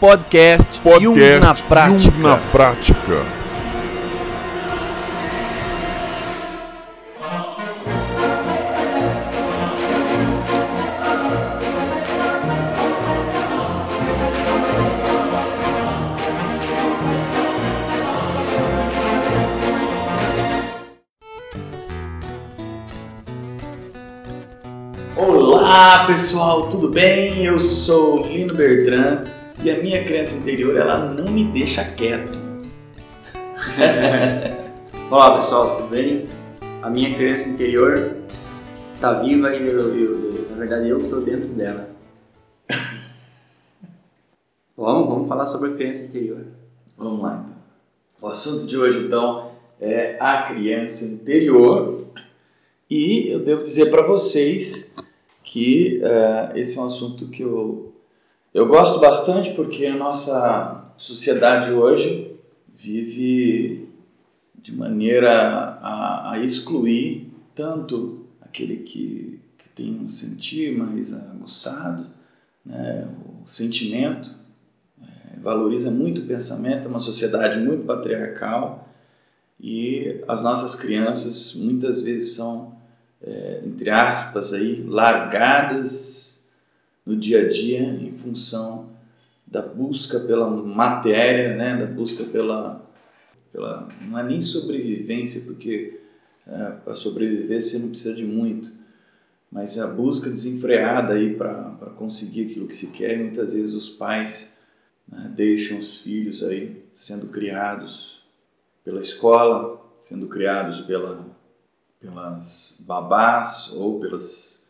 Podcast, Podcast Jung na prática. Jung na prática. Olá pessoal, tudo bem? Eu sou Lino Bertrand e a minha criança interior ela não me deixa quieto. Olá pessoal, tudo bem? A minha criança interior tá viva e eu, eu- na verdade eu que tô dentro dela. vamos, vamos falar sobre a criança interior. Vamos lá então. O assunto de hoje então é a criança interior e eu devo dizer para vocês que eh, esse é um assunto que eu, eu gosto bastante porque a nossa sociedade hoje vive de maneira a, a excluir tanto aquele que, que tem um sentir mais aguçado, né, o sentimento, eh, valoriza muito o pensamento, é uma sociedade muito patriarcal e as nossas crianças muitas vezes são, eh, entre aspas, aí, largadas no dia a dia em função da busca pela matéria, né, da busca pela, pela não é nem sobrevivência, porque para sobreviver você não precisa de muito, mas a busca desenfreada aí para conseguir aquilo que se quer, muitas vezes os pais né, deixam os filhos aí sendo criados pela escola, sendo criados pela, pelas babás ou pelas,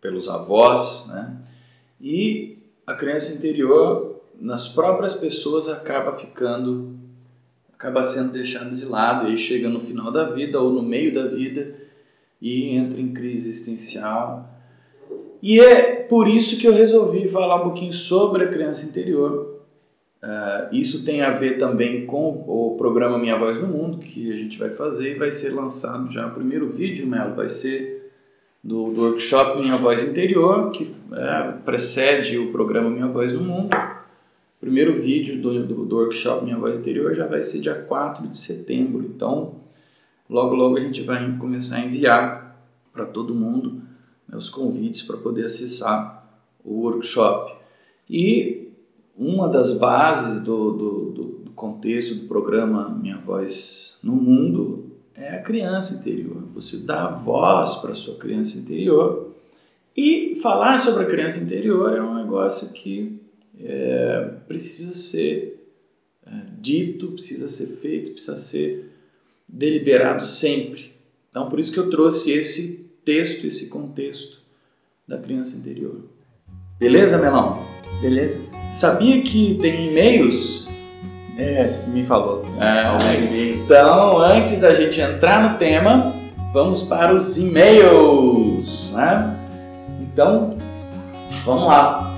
pelos avós, né? E a criança interior, nas próprias pessoas, acaba ficando, acaba sendo deixada de lado, e chega no final da vida ou no meio da vida e entra em crise existencial. E é por isso que eu resolvi falar um pouquinho sobre a criança interior. Ah, isso tem a ver também com o programa Minha Voz no Mundo, que a gente vai fazer e vai ser lançado já o primeiro vídeo, Melo, vai ser do, do workshop Minha Voz Interior, que é, precede o programa Minha Voz no Mundo. O primeiro vídeo do, do, do workshop Minha Voz Interior já vai ser dia 4 de setembro, então logo logo a gente vai começar a enviar para todo mundo né, os convites para poder acessar o workshop. E uma das bases do, do, do, do contexto do programa Minha Voz no Mundo é a criança interior. Você dá voz para a sua criança interior. E falar sobre a criança interior é um negócio que é, precisa ser é, dito, precisa ser feito, precisa ser deliberado sempre. Então, por isso que eu trouxe esse texto, esse contexto da criança interior. Beleza, Melão? Beleza? Sabia que tem e-mails? É, você me falou. Ah, Alguns e-mails. Então, antes da gente entrar no tema, vamos para os e-mails, né? Então, vamos lá.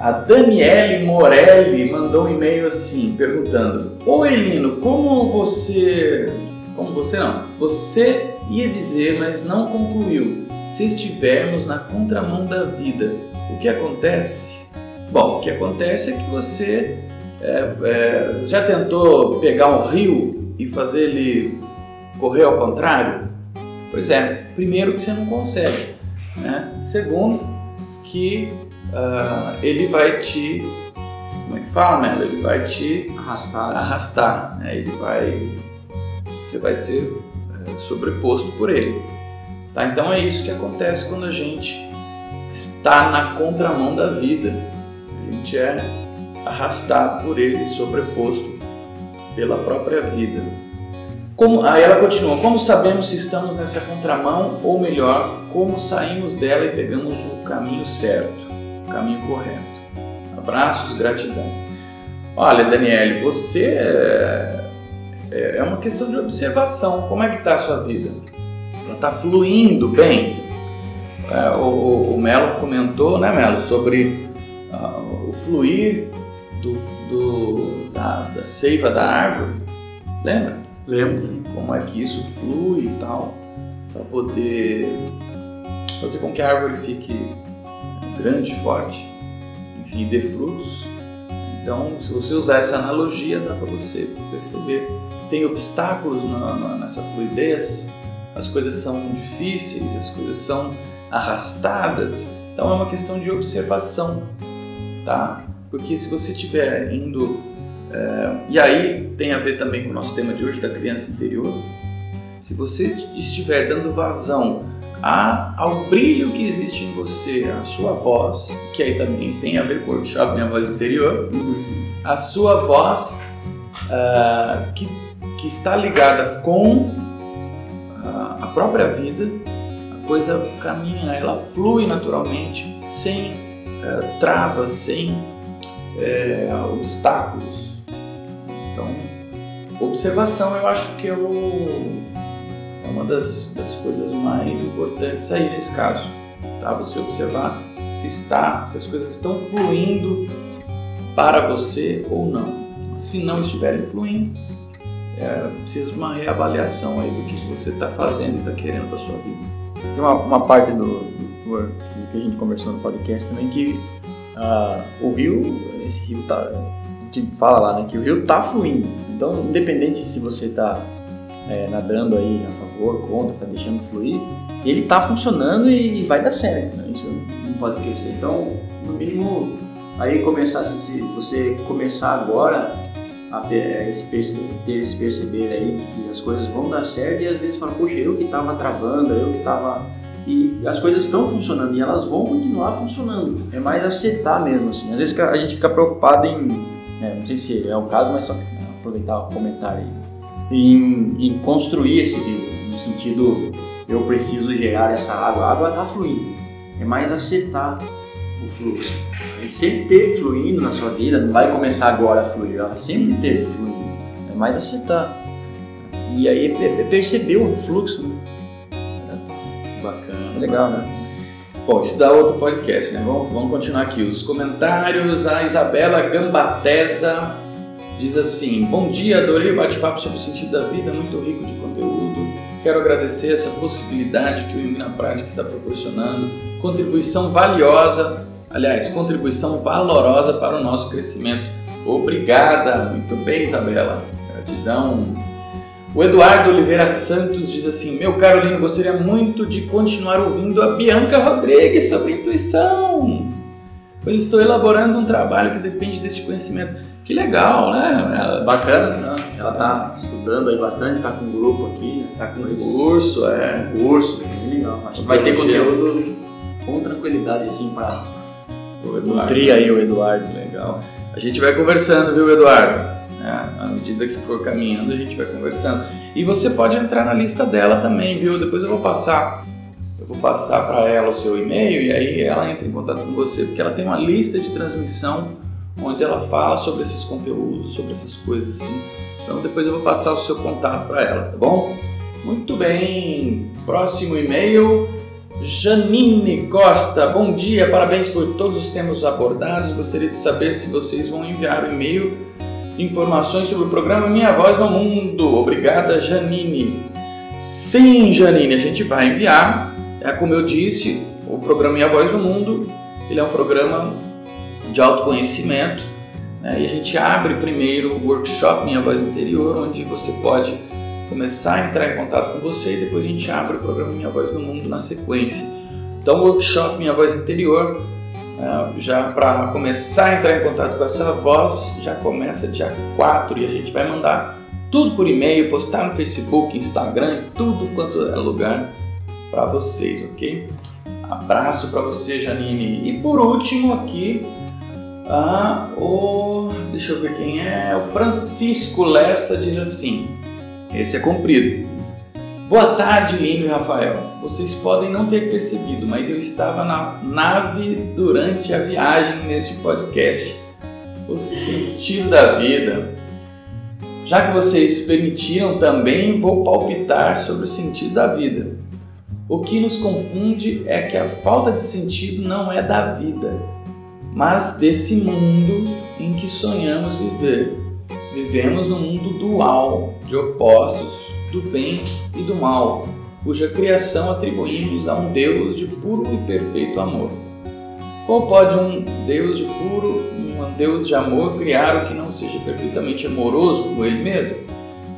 A Daniele Morelli mandou um e-mail assim, perguntando: Oi, Lino, como você. Como você não? Você ia dizer, mas não concluiu. Se estivermos na contramão da vida, o que acontece? Bom, o que acontece é que você é, é, já tentou pegar um rio e fazer ele correr ao contrário? Pois é, primeiro que você não consegue, né? Segundo que ah, ele vai te, como é que fala, Melo? Ele vai te Arrastado. arrastar, né? Ele vai, você vai ser é, sobreposto por ele, tá? Então é isso que acontece quando a gente está na contramão da vida. A gente é arrastado por ele, sobreposto pela própria vida. Como, aí ela continua: Como sabemos se estamos nessa contramão, ou melhor, como saímos dela e pegamos o caminho certo, o caminho correto? Abraços, gratidão. Olha, Daniele, você é, é uma questão de observação. Como é que está a sua vida? Ela está fluindo bem? É, o, o, Melo comentou, né, Melo, sobre ah, o fluir do, do- da, da seiva da árvore. Lembra? Lembro. Como é que isso flui e tal, para poder fazer com que a árvore fique grande, forte, enfim, dê frutos. Então, se você usar essa analogia, dá para você perceber. Tem obstáculos na, na, nessa fluidez, as coisas são difíceis, as coisas são arrastadas. Então, é uma questão de observação, tá? Porque se você estiver indo. É, e aí tem a ver também com o nosso tema de hoje da criança interior. Se você estiver dando vazão a, ao brilho que existe em você, a sua voz, que aí também tem a ver com o workshop Minha Voz Interior, a sua voz uh, que, que está ligada com uh, a própria vida, a coisa caminha, ela flui naturalmente, sem uh, travas, sem eh, obstáculos. Então, observação eu acho que é o é uma das, das coisas mais importantes aí nesse caso, tá? Você observar se está, se as coisas estão fluindo para você ou não. Se não estiverem fluindo, é, precisa de uma reavaliação aí do que você está fazendo e está querendo para sua vida. Tem uma, uma parte do, do, do, que a gente conversou no podcast também que uh, o rio, esse rio tá, gente fala lá, né, que o rio tá fluindo. Então, independente se você está é, nadando aí a favor, contra, tá deixando fluir, ele tá funcionando e vai dar certo, né? Isso não pode esquecer. Então, no mínimo, aí começar, se você começar agora a ter esse, ter esse perceber aí que as coisas vão dar certo e às vezes fala, poxa, eu que tava travando, eu que tava e as coisas estão funcionando e elas vão continuar funcionando. É mais acertar mesmo, assim. Às vezes a gente fica preocupado em, é, não sei se é o caso, mas só aproveitar o comentário aí em, em construir esse rio, no sentido eu preciso gerar essa água, a água está fluindo, é mais acertar o fluxo. E sempre teve fluindo na sua vida, não vai começar agora a fluir, ela sempre teve fluindo, é mais acertar. E aí é perceber o fluxo. Né? Bacana. É legal, né? Bom, isso dá outro podcast, né? Vamos, vamos continuar aqui. Os comentários, a Isabela Gambatesa Diz assim: Bom dia, adorei o bate-papo sobre o sentido da vida, muito rico de conteúdo. Quero agradecer essa possibilidade que o Jung na Prática está proporcionando. Contribuição valiosa, aliás, contribuição valorosa para o nosso crescimento. Obrigada! Muito bem, Isabela. Gratidão. O Eduardo Oliveira Santos diz assim: Meu caro Lino, gostaria muito de continuar ouvindo a Bianca Rodrigues sobre intuição, pois estou elaborando um trabalho que depende deste conhecimento. Que legal, né? Ela, bacana, né? Ela tá estudando aí bastante, tá com um grupo aqui, né? Tá com um curso, é. Um curso, bem legal. Acho que vai ter conteúdo com tranquilidade, assim, pra nutrir aí o Eduardo. Legal. A gente vai conversando, viu, Eduardo? É, à medida que for caminhando, a gente vai conversando. E você pode entrar na lista dela também, viu? Depois eu vou passar vou passar para ela o seu e-mail e aí ela entra em contato com você, porque ela tem uma lista de transmissão onde ela fala sobre esses conteúdos, sobre essas coisas assim. Então depois eu vou passar o seu contato para ela, tá bom? Muito bem. Próximo e-mail. Janine Costa, bom dia, parabéns por todos os temas abordados. Gostaria de saber se vocês vão enviar o e-mail informações sobre o programa Minha Voz no Mundo. Obrigada, Janine. Sim, Janine, a gente vai enviar. É como eu disse, o programa Minha Voz no Mundo, ele é um programa de autoconhecimento. Né? E a gente abre primeiro o workshop Minha Voz Interior, onde você pode começar a entrar em contato com você e depois a gente abre o programa Minha Voz no Mundo na sequência. Então, o workshop Minha Voz Interior, já para começar a entrar em contato com essa voz, já começa dia 4 e a gente vai mandar tudo por e-mail, postar no Facebook, Instagram, tudo quanto é lugar para vocês, ok? Abraço para você, Janine. E por último aqui, ah, o, deixa eu ver quem é. O Francisco Lessa diz assim: esse é comprido. Boa tarde, Lino e Rafael. Vocês podem não ter percebido, mas eu estava na nave durante a viagem neste podcast. O sentido da vida. Já que vocês permitiram, também vou palpitar sobre o sentido da vida. O que nos confunde é que a falta de sentido não é da vida mas desse mundo em que sonhamos viver. Vivemos no mundo dual, de opostos, do bem e do mal, cuja criação atribuímos a um Deus de puro e perfeito amor. Como pode um Deus de puro, um Deus de amor, criar o que não seja perfeitamente amoroso como Ele mesmo?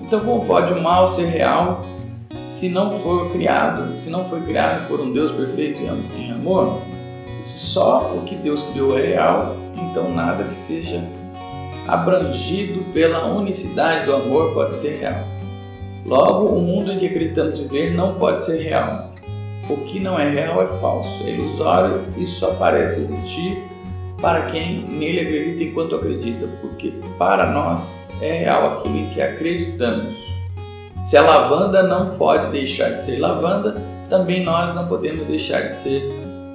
Então, como pode o mal ser real se não for criado, se não foi criado por um Deus perfeito em amor? Se só o que Deus criou é real, então nada que seja abrangido pela unicidade do amor pode ser real. Logo, o mundo em que acreditamos viver não pode ser real. O que não é real é falso, é ilusório e só parece existir para quem nele acredita enquanto acredita, porque para nós é real aquilo em que acreditamos. Se a lavanda não pode deixar de ser lavanda, também nós não podemos deixar de ser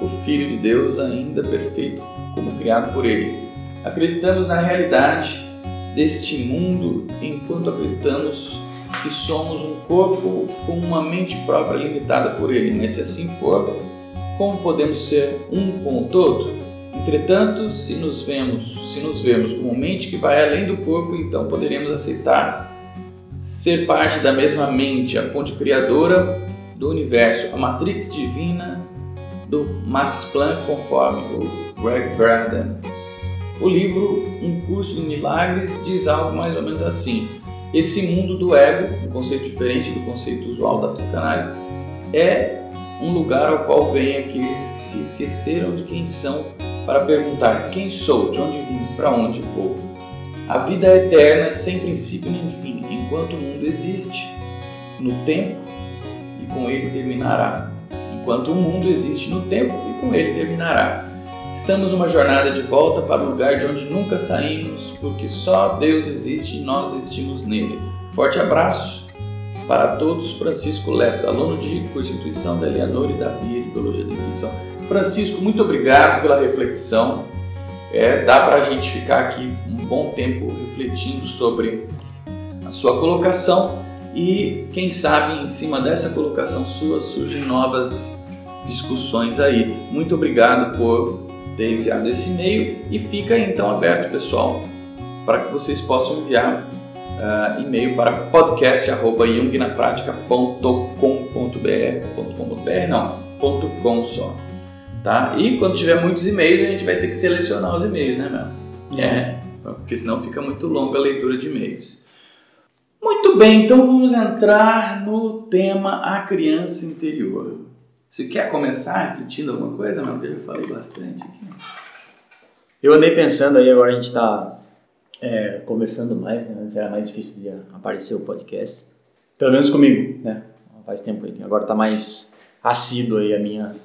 o Filho de Deus ainda perfeito como criado por Ele. Acreditamos na realidade deste mundo enquanto acreditamos que somos um corpo com uma mente própria limitada por ele, mas se assim for, como podemos ser um com o todo? Entretanto, se nos vemos, se nos vemos como mente que vai além do corpo, então poderemos aceitar ser parte da mesma mente, a fonte criadora do universo, a matrix divina do Max Planck, conforme o Greg Braden. O livro Um Curso em Milagres diz algo mais ou menos assim: esse mundo do ego, um conceito diferente do conceito usual da psicanálise, é um lugar ao qual vêm aqueles que se esqueceram de quem são para perguntar quem sou, de onde vim, para onde vou. A vida é eterna, sem princípio nem fim, enquanto o mundo existe, no tempo e com ele terminará. Enquanto o mundo existe no tempo e com ele terminará. Estamos numa jornada de volta para o lugar de onde nunca saímos, porque só Deus existe e nós existimos nele. Forte abraço para todos, Francisco Lessa, aluno de Constituição da Eleanor e da Bia de Biologia da Intuição. Francisco, muito obrigado pela reflexão. É, dá para a gente ficar aqui um bom tempo refletindo sobre a sua colocação e quem sabe em cima dessa colocação sua surgem novas discussões aí. Muito obrigado por ter enviado esse e-mail e fica então aberto, pessoal, para que vocês possam enviar uh, e-mail para podcast@yungnapratica.com.br, não, .com só, tá? E quando tiver muitos e-mails a gente vai ter que selecionar os e-mails, né, meu? É, porque senão fica muito longa a leitura de e-mails. Muito bem, então vamos entrar no tema a criança interior. Você quer começar refletindo alguma coisa, não? Que eu já falei bastante aqui. Eu andei pensando aí, agora a gente está é, conversando mais, né? Antes era mais difícil de aparecer o podcast. Pelo menos comigo, né? Faz tempo aí. Agora está mais assíduo aí a minha,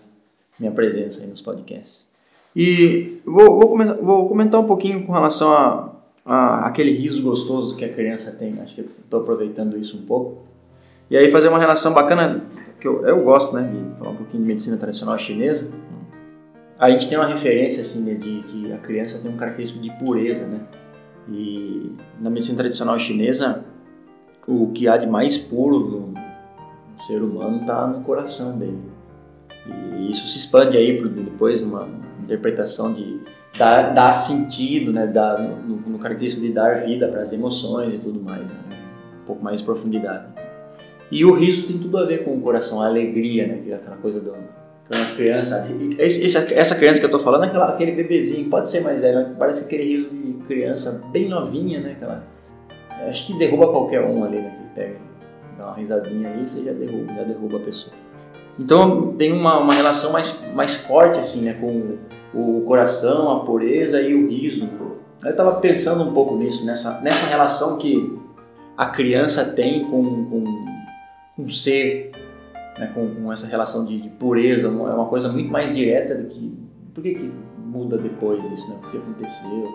minha presença aí nos podcasts. E vou, vou, começar, vou comentar um pouquinho com relação a, a aquele riso gostoso que a criança tem. Acho que estou aproveitando isso um pouco. E aí fazer uma relação bacana que eu, eu gosto, né, de falar um pouquinho de medicina tradicional chinesa, a gente tem uma referência, assim, né, de que a criança tem um característico de pureza, né, e na medicina tradicional chinesa, o que há de mais puro no, ser humano está no coração dele. E isso se expande aí para depois uma interpretação de dar, dar sentido, né, dar, no, no característico de dar vida para as emoções e tudo mais, né, um pouco mais de profundidade. E o riso tem tudo a ver com o coração, a alegria, né? É aquela coisa do uma criança. essa criança que eu tô falando é aquele bebezinho, pode ser mais velho, parece aquele riso de criança bem novinha, né? Aquela, acho que derruba qualquer um ali, né? Que pega, dá uma risadinha ali, você já derruba, já derruba a pessoa. Então tem uma, uma relação mais, mais forte assim, né? Com o coração, a pureza e o riso. Eu estava pensando um pouco nisso, nessa, nessa relação que a criança tem com, com um ser, né, com, com, essa relação de, de, pureza, é uma coisa muito mais direta do que. Por que, que muda depois isso? Né? Por que aconteceu?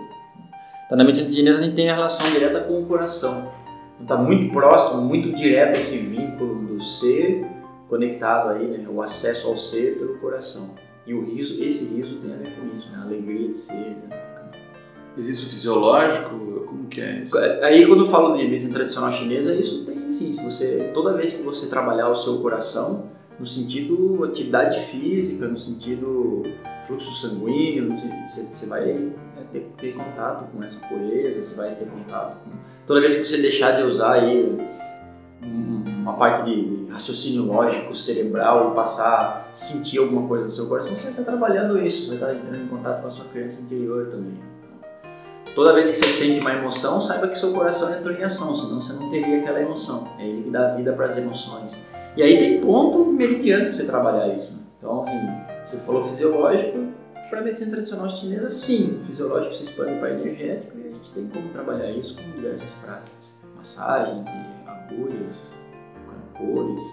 Então, na medicina chinesa a gente tem a relação direta com o coração. Está muito próximo, muito direto esse vínculo do ser conectado aí, né? o acesso ao ser pelo coração. E o riso, esse riso tem a ver com isso, né? a alegria de ser. Né? Existe o fisiológico? Como que é isso? Aí quando eu falo de medicina tradicional chinesa, isso tem sim. Se você, toda vez que você trabalhar o seu coração, no sentido atividade física, no sentido fluxo sanguíneo, você, você vai né, ter, ter, contato com essa pureza, você vai ter contato com... Toda vez que você deixar de usar aí um- uma parte de raciocínio lógico cerebral e passar sentir alguma coisa no seu coração, você vai estar trabalhando isso, você vai estar entrando em contato com a sua criança interior também. Toda vez que você sente uma emoção, saiba que seu coração entrou em ação, senão você não teria aquela emoção. É ele que dá vida para as emoções. E aí tem ponto meridiano para você trabalhar isso. né? Então, você falou fisiológico, para a medicina tradicional chinesa, sim, fisiológico se expande para energético e a gente tem como trabalhar isso com diversas práticas. Massagens agulhas, cores,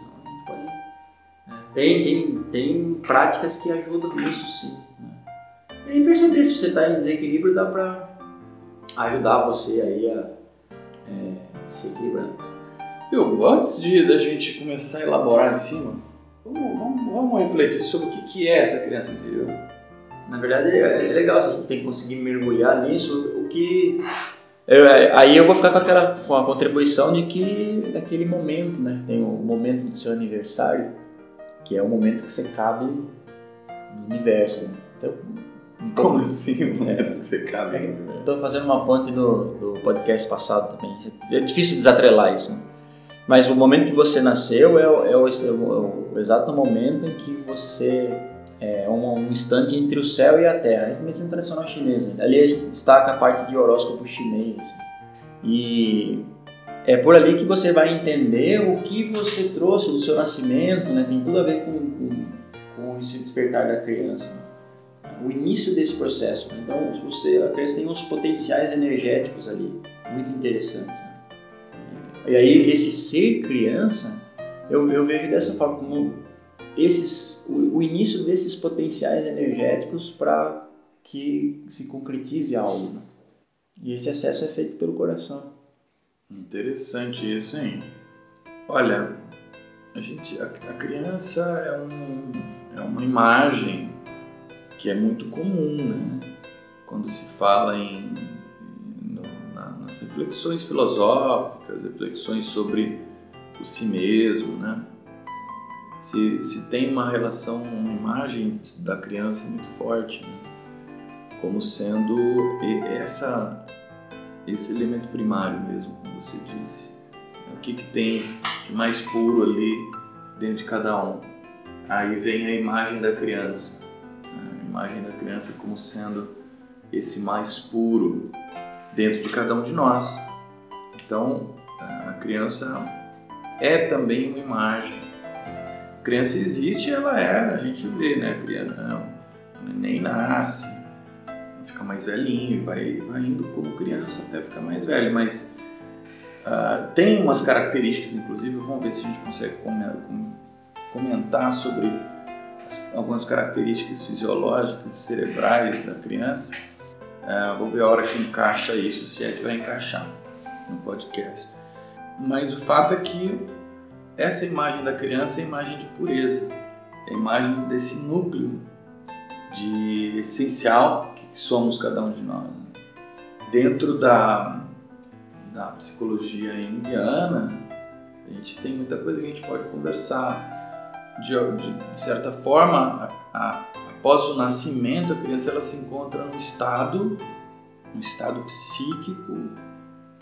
pode... né? Tem, tem, tem práticas que ajudam nisso sim. Né? E aí perceber se você está em desequilíbrio, dá para ajudar você aí a é, se equilibrar. Antes de da gente começar a elaborar em cima, vamos, vamos, vamos refletir sobre o que, que é essa criança interior. Na verdade é é legal se a gente tem que conseguir mergulhar nisso, o que é, aí eu vou ficar com aquela com a contribuição de que daquele momento, né? Tem o momento do seu aniversário, que é o momento que você cabe no universo, né? Então, Como assim, o momento que você cabe? Estou fazendo uma ponte do, do podcast passado também. É difícil desatrelar isso, né? Mas o momento que você nasceu é o, é o- é o- o exato momento em que você é um, um instante entre o céu e a terra. É medicina tradicional chinesa. Ali a gente destaca a parte de horóscopo chinês. assim. E é por ali que você vai entender o que você trouxe do seu nascimento, né? Tem tudo a ver com, com, com esse despertar da criança. O início desse processo. Então, você, a criança tem uns potenciais energéticos ali, muito interessantes. né? E aí, esse ser criança, eu, eu vejo dessa forma, como esses, o, o início desses potenciais energéticos para que se concretize algo. né? E esse acesso é feito pelo coração. Interessante isso, hein? Olha, a gente, a, a criança é, um, é uma imagem que é muito comum, né? Quando se fala em na- nas reflexões filosóficas, reflexões sobre o si mesmo, né? Se, se tem uma relação, uma imagem da criança muito forte, né? como sendo essa esse elemento primário mesmo, como você disse. O que, que tem mais puro ali dentro de cada um. Aí vem a imagem da criança. Imagem da criança como sendo esse mais puro dentro de cada um de nós. Então, a criança é também uma imagem. A criança existe, ela é, a gente vê, né? A criança, o neném nasce, fica mais velhinho, vai, vai indo como criança até ficar mais velho, mas ah, tem umas características, inclusive, vamos ver se a gente consegue come- com- comentar sobre algumas características fisiológicas, cerebrais da criança. Ah, vou ver a hora que encaixa isso, se é que vai encaixar no podcast. Mas o fato é que essa imagem da criança é a imagem de pureza, é a imagem desse núcleo de essencial que somos cada um de nós. né? Dentro da, da psicologia indiana, a gente tem muita coisa que a gente pode conversar. De, de, de certa forma, a- a- após o nascimento, a criança ela se encontra num estado, um estado psíquico,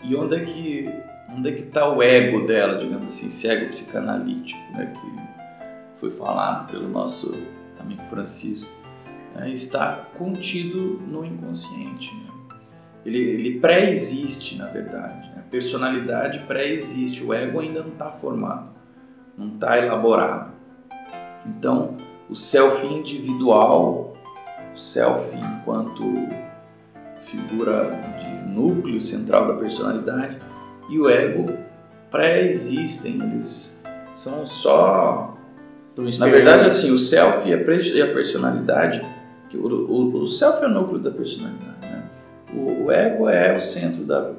e onde é que onde é que está o ego dela, digamos assim, esse ego psicanalítico, né, que foi falado pelo nosso amigo Francisco né, está contido no inconsciente. né? Ele, ele pré-existe, na verdade. né? A personalidade pré-existe, o ego ainda não está formado, não está elaborado. Então, o self individual, o self enquanto figura de núcleo central da personalidade, e o ego pré-existem, eles são só na verdade, assim, o self e a, pre- e a personalidade, que o, o, o self é o núcleo da personalidade, né? O, o ego é o centro da,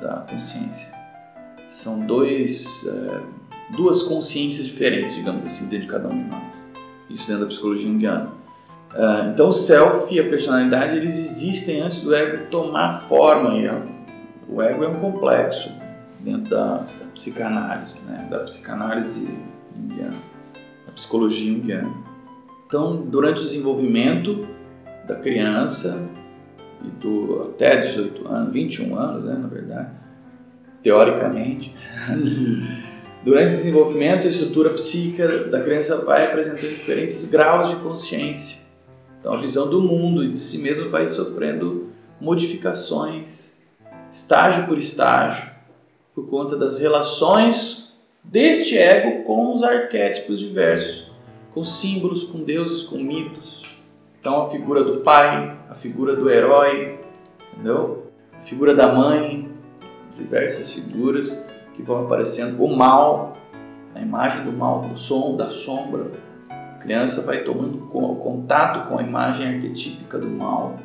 da consciência. São dois, é, duas consciências diferentes, digamos assim, dentro de cada um de nós. Isso dentro da psicologia junguiana. Ah, então, o self e a personalidade, eles existem antes do ego tomar forma. E a- o ego é um complexo dentro da, da psicanálise, né? Da psicanálise junguiana da psicologia junguiana. Então, durante o desenvolvimento da criança e do até 18 anos, 21 anos, né, na verdade, teoricamente, Durante o desenvolvimento, a estrutura psíquica da criança vai apresentando diferentes graus de consciência. Então, a visão do mundo e de si mesmo vai sofrendo modificações, estágio por estágio, por conta das relações deste ego com os arquétipos diversos, com símbolos, com deuses, com mitos. Então, a figura do pai, a figura do herói, entendeu? A figura da mãe, diversas figuras que vão aparecendo. O mal, a imagem do mal, do som, da sombra. A criança vai tomando contato com a imagem arquetípica do mal.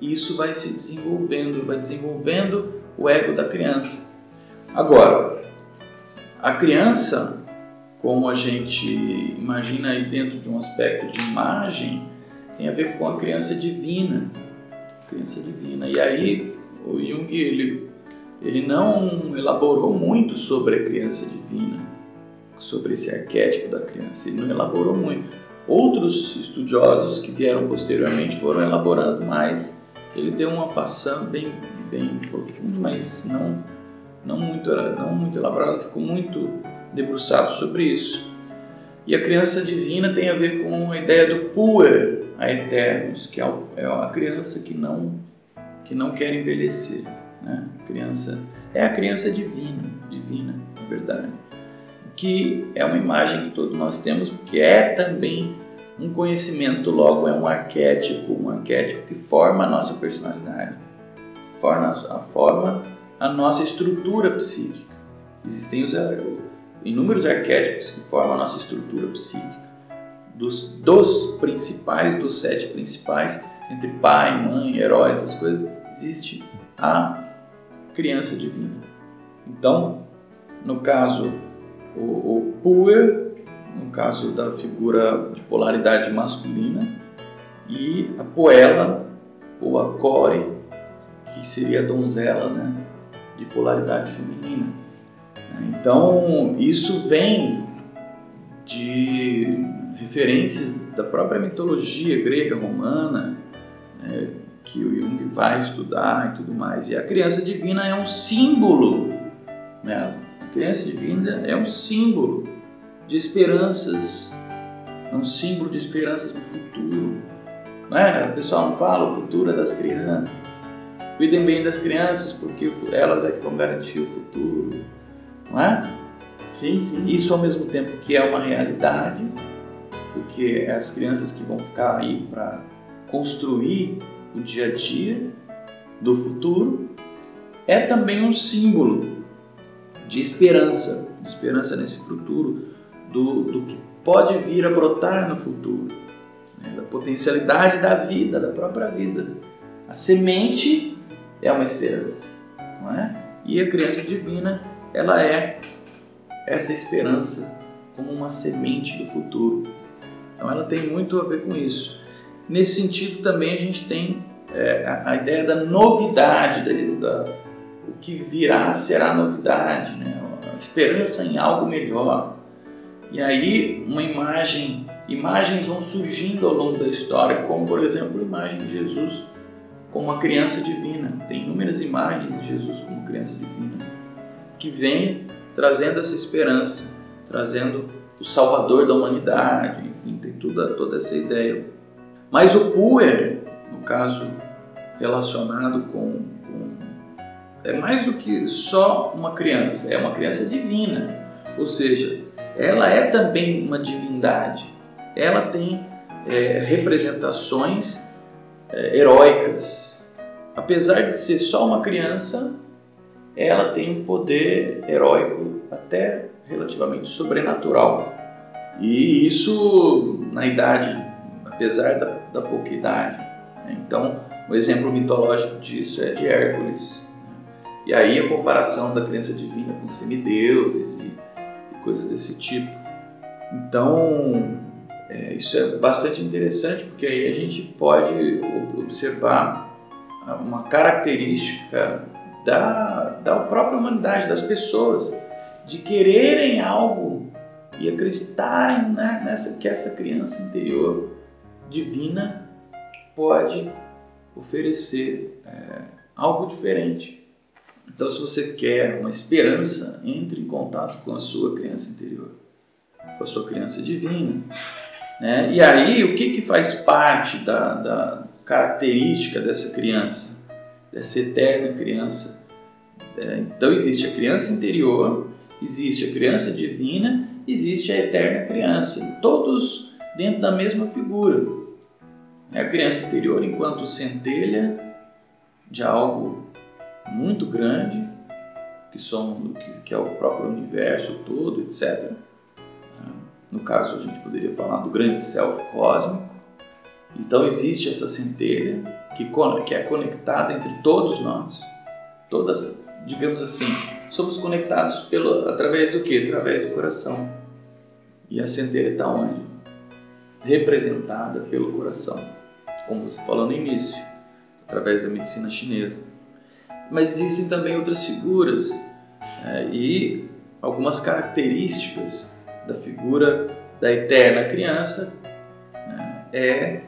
E isso vai se desenvolvendo, vai desenvolvendo o ego da criança. Agora, a criança, como a gente imagina aí dentro de um aspecto de imagem, tem a ver com a criança divina. Criança divina. E aí, o Jung, ele ele não elaborou muito sobre a criança divina, sobre esse arquétipo da criança, ele não elaborou muito. Outros estudiosos que vieram posteriormente foram elaborando mais. Ele deu uma passão bem, bem profundo, mas não, não, muito, não muito elaborado, ficou muito debruçado sobre isso. E a criança divina tem a ver com a ideia do puer a eternos, que é, é a criança que não, que não quer envelhecer. Né? Criança é a criança divina, divina, na verdade, que é uma imagem que todos nós temos, porque é também um conhecimento, logo é um arquétipo, um arquétipo que forma a nossa personalidade, forma a, forma a nossa estrutura psíquica. Existem os inúmeros arquétipos que formam a nossa estrutura psíquica. Dos, dos principais, dos sete principais, entre pai, mãe, heróis, essas coisas, existe a criança divina. Então, no caso, o, o puer, no caso da figura de polaridade masculina, e a poela, ou a core, que seria a donzela, né, de polaridade feminina. Então, isso vem de referências da própria mitologia grega, romana, né, que o Jung vai estudar e tudo mais. E a criança divina é um símbolo, né? A criança divina é um símbolo de esperanças, é um símbolo de esperanças no futuro. Não é? O pessoal não fala o futuro é das crianças. Cuidem bem das crianças porque elas é que vão garantir o futuro. Não é? Sim, sim. Isso ao mesmo tempo que é uma realidade, porque é as crianças que vão ficar aí para construir o dia a dia do futuro, é também um símbolo de esperança, de esperança nesse futuro, do, do que pode vir a brotar no futuro, né? da potencialidade da vida, da própria vida. A semente é uma esperança, não é? E a criança divina, ela é essa esperança como uma semente do futuro. Então ela tem muito a ver com isso. Nesse sentido, também a gente tem é, a, a, ideia da novidade, da, da, o que virá será novidade, né? a esperança em algo melhor. E aí, uma imagem, imagens vão surgindo ao longo da história, como por exemplo a imagem de Jesus como uma criança divina. Tem inúmeras imagens de Jesus como criança divina que vem trazendo essa esperança, trazendo o Salvador da humanidade, enfim, tem toda, toda essa ideia. Mas o puer, no caso relacionado com, com, é mais do que só uma criança, é uma criança divina. Ou seja, ela é também uma divindade. Ela tem é, representações é, heróicas. Apesar de ser só uma criança, ela tem um poder heróico até relativamente sobrenatural. E isso na idade apesar da, da pouca idade. Né? Então, um exemplo mitológico disso é de Hércules. Né? E aí a comparação da criança divina com semideuses e, e coisas desse tipo. Então, é, isso é bastante interessante porque aí a gente pode observar uma característica da, da própria humanidade, das pessoas, de quererem algo e acreditarem né, nessa que essa criança interior divina pode oferecer é, algo diferente. Então, se você quer uma esperança, entre em contato com a sua criança interior, com a sua criança divina. Né? E aí, o que, que faz parte da, da característica dessa criança, dessa eterna criança? É, então, existe a criança interior, existe a criança divina, existe a eterna criança, todos dentro da mesma figura. É a criança interior enquanto centelha de algo muito grande, que, que, que é o próprio universo todo, etc. No caso, a gente poderia falar do grande self cósmico. Então existe essa centelha que, que é conectada entre todos nós. Todas, digamos assim, somos conectados pelo, através do que? Através do coração. E a centelha está onde? Representada pelo coração, como você falou no início, através da medicina chinesa mas existem também outras figuras é, e algumas características da figura da eterna criança né, é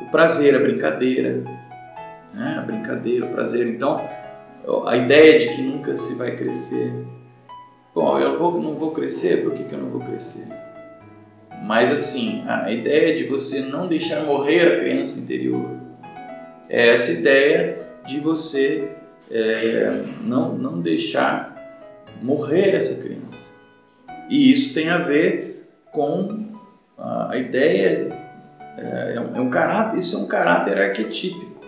o prazer, a brincadeira, né, a brincadeira, o prazer. Então, a ideia de que nunca se vai crescer. Bom, eu vou, não vou crescer, por que, que eu não vou crescer? Mas assim, a ideia de você não deixar morrer a criança interior é essa ideia de você é, não, não deixar morrer essa criança. E isso tem a ver com a, ideia, é, é, um, é um caráter, isso é um caráter arquetípico.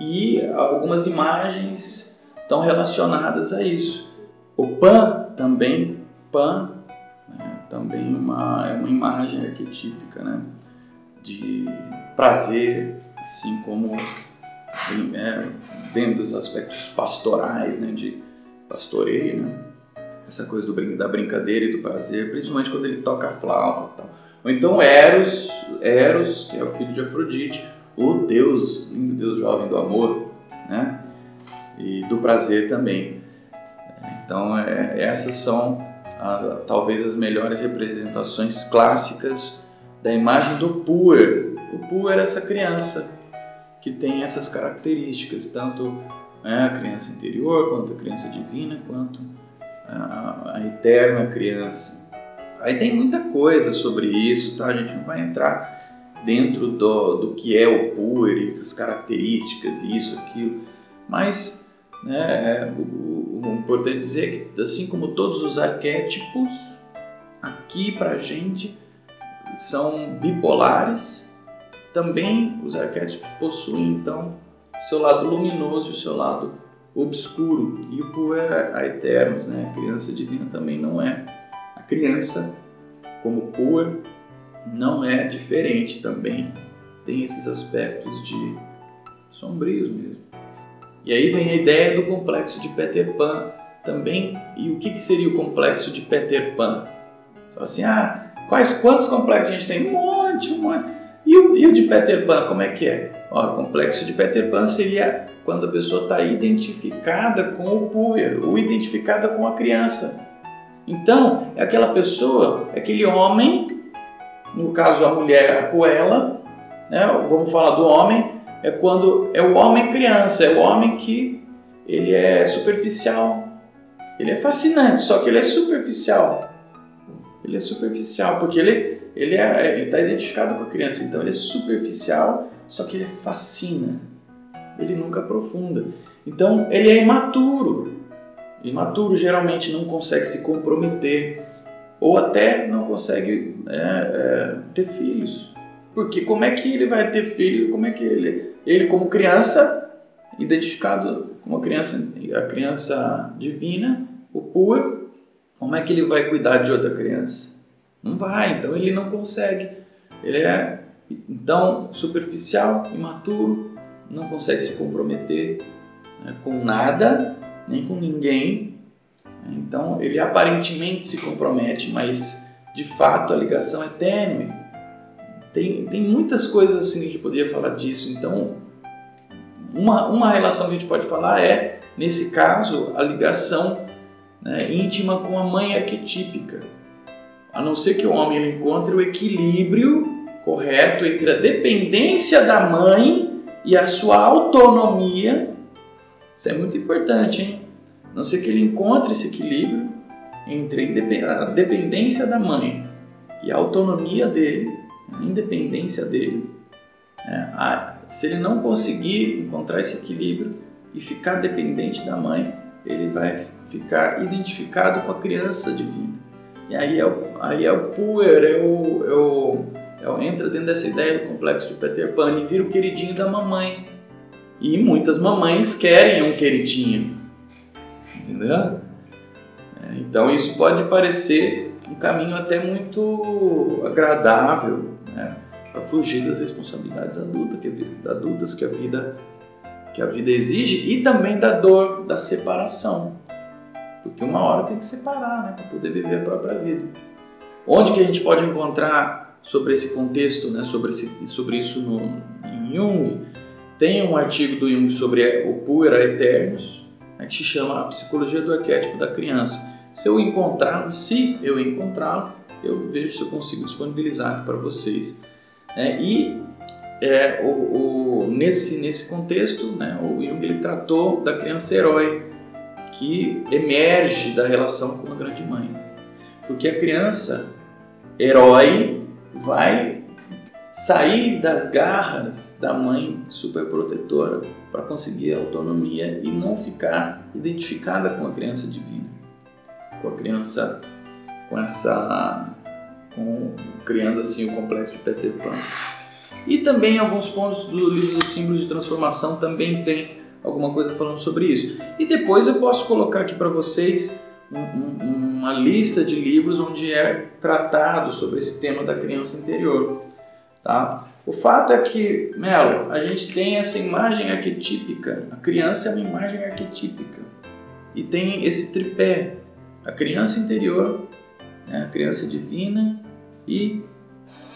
E algumas imagens estão relacionadas a isso. O Pan também, Pan, também uma, é uma imagem arquetípica né, de prazer, assim como é, dentro dos aspectos pastorais, né, de pastoreio, né? essa coisa do, da brincadeira e do prazer, principalmente quando ele toca flauta. Ou então Eros, Eros, que é o filho de Afrodite, o Deus, lindo Deus jovem do amor, né? E do prazer também. Então, é, essas são talvez as melhores representações clássicas da imagem do Puer. O Puer é essa criança que tem essas características, tanto né, a criança interior, quanto a criança divina, quanto a, a, eterna criança. Aí tem muita coisa sobre isso, tá? A gente não vai entrar dentro do, do que é o Puri, as características, isso, aquilo, mas né, o, o importante dizer que, assim como todos os arquétipos, aqui pra gente são bipolares, também os arquétipos possuem então seu lado luminoso e o seu lado obscuro. E o Pu é a Eternos, né? A criança divina também não é. A criança, como Pu, não é diferente também. Tem esses aspectos de sombrios mesmo. E aí vem a ideia do complexo de Peter Pan também. E o que, que seria o complexo de Peter Pan? Fala assim, ah, quais, quantos complexos a gente tem? Um monte, um monte. E o, e o de Peter Pan, como é que é? Ó, o complexo de Peter Pan seria quando a pessoa está identificada com o puer, ou identificada com a criança. Então, é aquela pessoa, é aquele homem, no caso a mulher, a poela, né? vamos falar do homem, é quando é o homem criança, é o homem que ele é superficial, ele é fascinante, só que ele é superficial. Ele é superficial, porque ele ele é, ele está identificado com a criança, então ele é superficial, só que ele fascina. Ele nunca aprofunda. Então ele é imaturo. Imaturo geralmente não consegue se comprometer ou até não consegue é, é, ter filhos. Porque como é que ele vai ter filho? Como é que ele, ele como criança, identificado como criança, a criança divina, o pur, como é que ele vai cuidar de outra criança? Não vai, então ele não consegue. Ele é então superficial, imaturo, não consegue se comprometer né, com nada, nem com ninguém. Então ele aparentemente se compromete, mas de fato a ligação é tênue. Tem, tem muitas coisas assim que a gente poderia falar disso. Então, uma, uma relação que a gente pode falar é, nesse caso, a ligação né, íntima com a mãe arquetípica a não ser que o homem encontre o equilíbrio correto entre a dependência da mãe e a sua autonomia. Isso é muito importante, hein? não ser que ele encontre esse equilíbrio entre a dependência da mãe e a autonomia dele, a independência dele. É, se ele não conseguir encontrar esse equilíbrio e ficar dependente da mãe, ele vai ficar identificado com a criança divina. E aí é o, aí é o puer, é o, é o, é o, entra dentro dessa ideia do complexo de Peter Pan, ele vira o queridinho da mamãe. E muitas mamães querem um queridinho, entendeu? É, então isso pode parecer um caminho até muito agradável? Para fugir das responsabilidades adultas que, a vida, adultas que a vida que a vida exige e também da dor da separação. Porque uma hora tem que separar, né, para poder viver a própria vida. Onde que a gente pode encontrar sobre esse contexto, né, sobre, esse, sobre isso no, em Jung? Tem um artigo do Jung sobre o Puera Eternos, né, que se chama A Psicologia do Arquétipo da Criança. Se eu encontrá-lo, se eu encontrá-lo, eu vejo se eu consigo disponibilizar para vocês. É, e é, o, o, nesse, nesse contexto, né, o Jung ele tratou da criança herói que emerge da relação com a grande mãe. Porque a criança herói vai sair das garras da mãe superprotetora para conseguir a autonomia e não ficar identificada com a criança divina, com a criança com essa com, criando assim o complexo de Peter Pan. E também alguns pontos do livro dos símbolos de transformação também tem alguma coisa falando sobre isso. E depois eu posso colocar aqui para vocês um, um, uma lista de livros onde é tratado sobre esse tema da criança interior. Tá? O fato é que, Melo, a gente tem essa imagem arquetípica. A criança é uma imagem arquetípica. E tem esse tripé: a criança interior, né, a criança divina e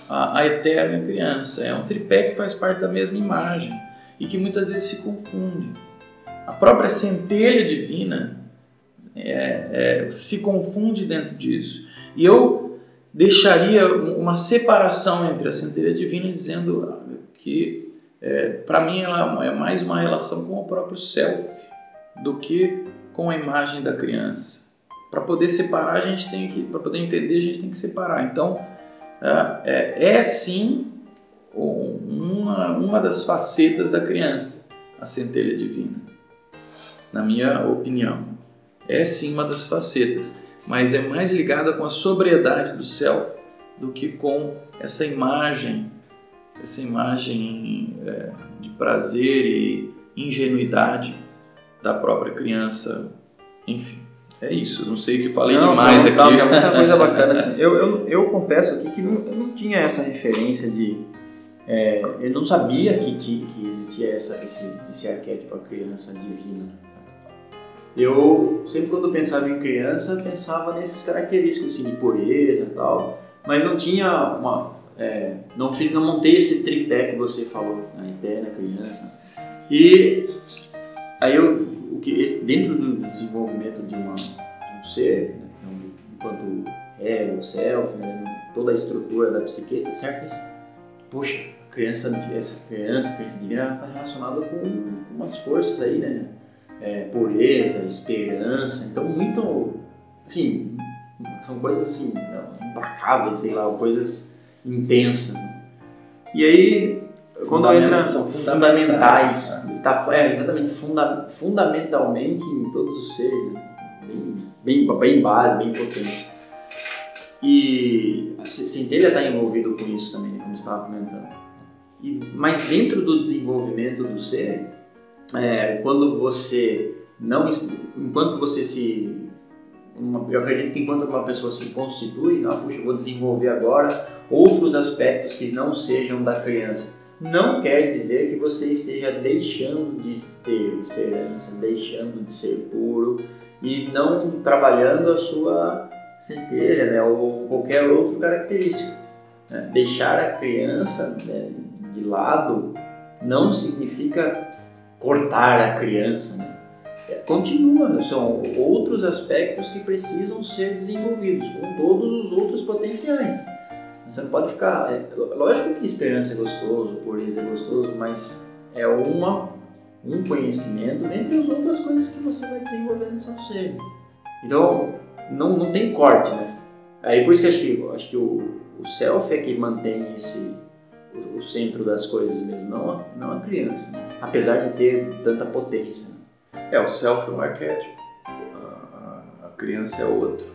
a, a eterna criança. É um tripé que faz parte da mesma imagem e que muitas vezes se confunde. A própria centelha divina é, é, se confunde dentro disso. E eu deixaria uma separação entre a centelha divina, dizendo que é, para mim ela é mais uma relação com o próprio self do que com a imagem da criança. Para poder separar, a gente tem que, para poder entender, a gente tem que separar. Então, é, é, é sim uma, uma das facetas da criança, a centelha divina. Na minha opinião, é sim uma das facetas, mas é mais ligada com a sobriedade do self do que com essa imagem, essa imagem é, de prazer e ingenuidade da própria criança, enfim. É isso, não sei o que falei não, demais não, aqui. Tá, muita coisa bacana. Assim. Eu, eu, eu confesso aqui que não, eu não tinha essa referência de. É, eu não sabia que, que existia essa, esse, esse arquétipo, a criança divina. Eu, sempre quando pensava em criança, pensava nesses característicos assim, de pureza e tal, mas não tinha uma. É, não, fiz, não montei esse tripé que você falou, a ideia da criança. E aí eu que esse, dentro do desenvolvimento de, uma, de um ser, né, então, enquanto ego, self, né, toda a estrutura da psiqueta, certo? Poxa, a criança, essa criança, a criança divina está relacionada com, com umas forças aí, né? É, pureza, esperança, então muito, assim, são coisas assim, implacáveis, sei lá, coisas intensas. Né? E aí quando entra são fundamentais, tá, é, exatamente, funda, fundamentalmente em todos os seres, né? bem, bem, bem base, bem potência. E a centelha está envolvido com isso também, como estava comentando. E, mas dentro do desenvolvimento do ser, é, quando você não, enquanto você se uma, eu acredito que enquanto uma pessoa se constitui, ah, puxa, eu vou desenvolver agora outros aspectos que não sejam da criança não quer dizer que você esteja deixando de ter esperança, deixando de ser puro e não trabalhando a sua centelha, né, ou qualquer outro característico. Né? Deixar a criança né, de lado não significa cortar a criança. Né? É, continua, são outros aspectos que precisam ser desenvolvidos com todos os outros potenciais. Você não pode ficar. É, lógico que esperança é gostoso, pureza é gostoso, mas é uma um conhecimento, dentre as outras coisas que você vai desenvolvendo no seu ser. Então, não, não tem corte, né? Aí por isso que acho que, acho que o, o self é que mantém esse, o, o centro das coisas mesmo, não a, não a criança, né? apesar de ter tanta potência. Né? É, o self é um arquétipo, a, a, a criança é outro.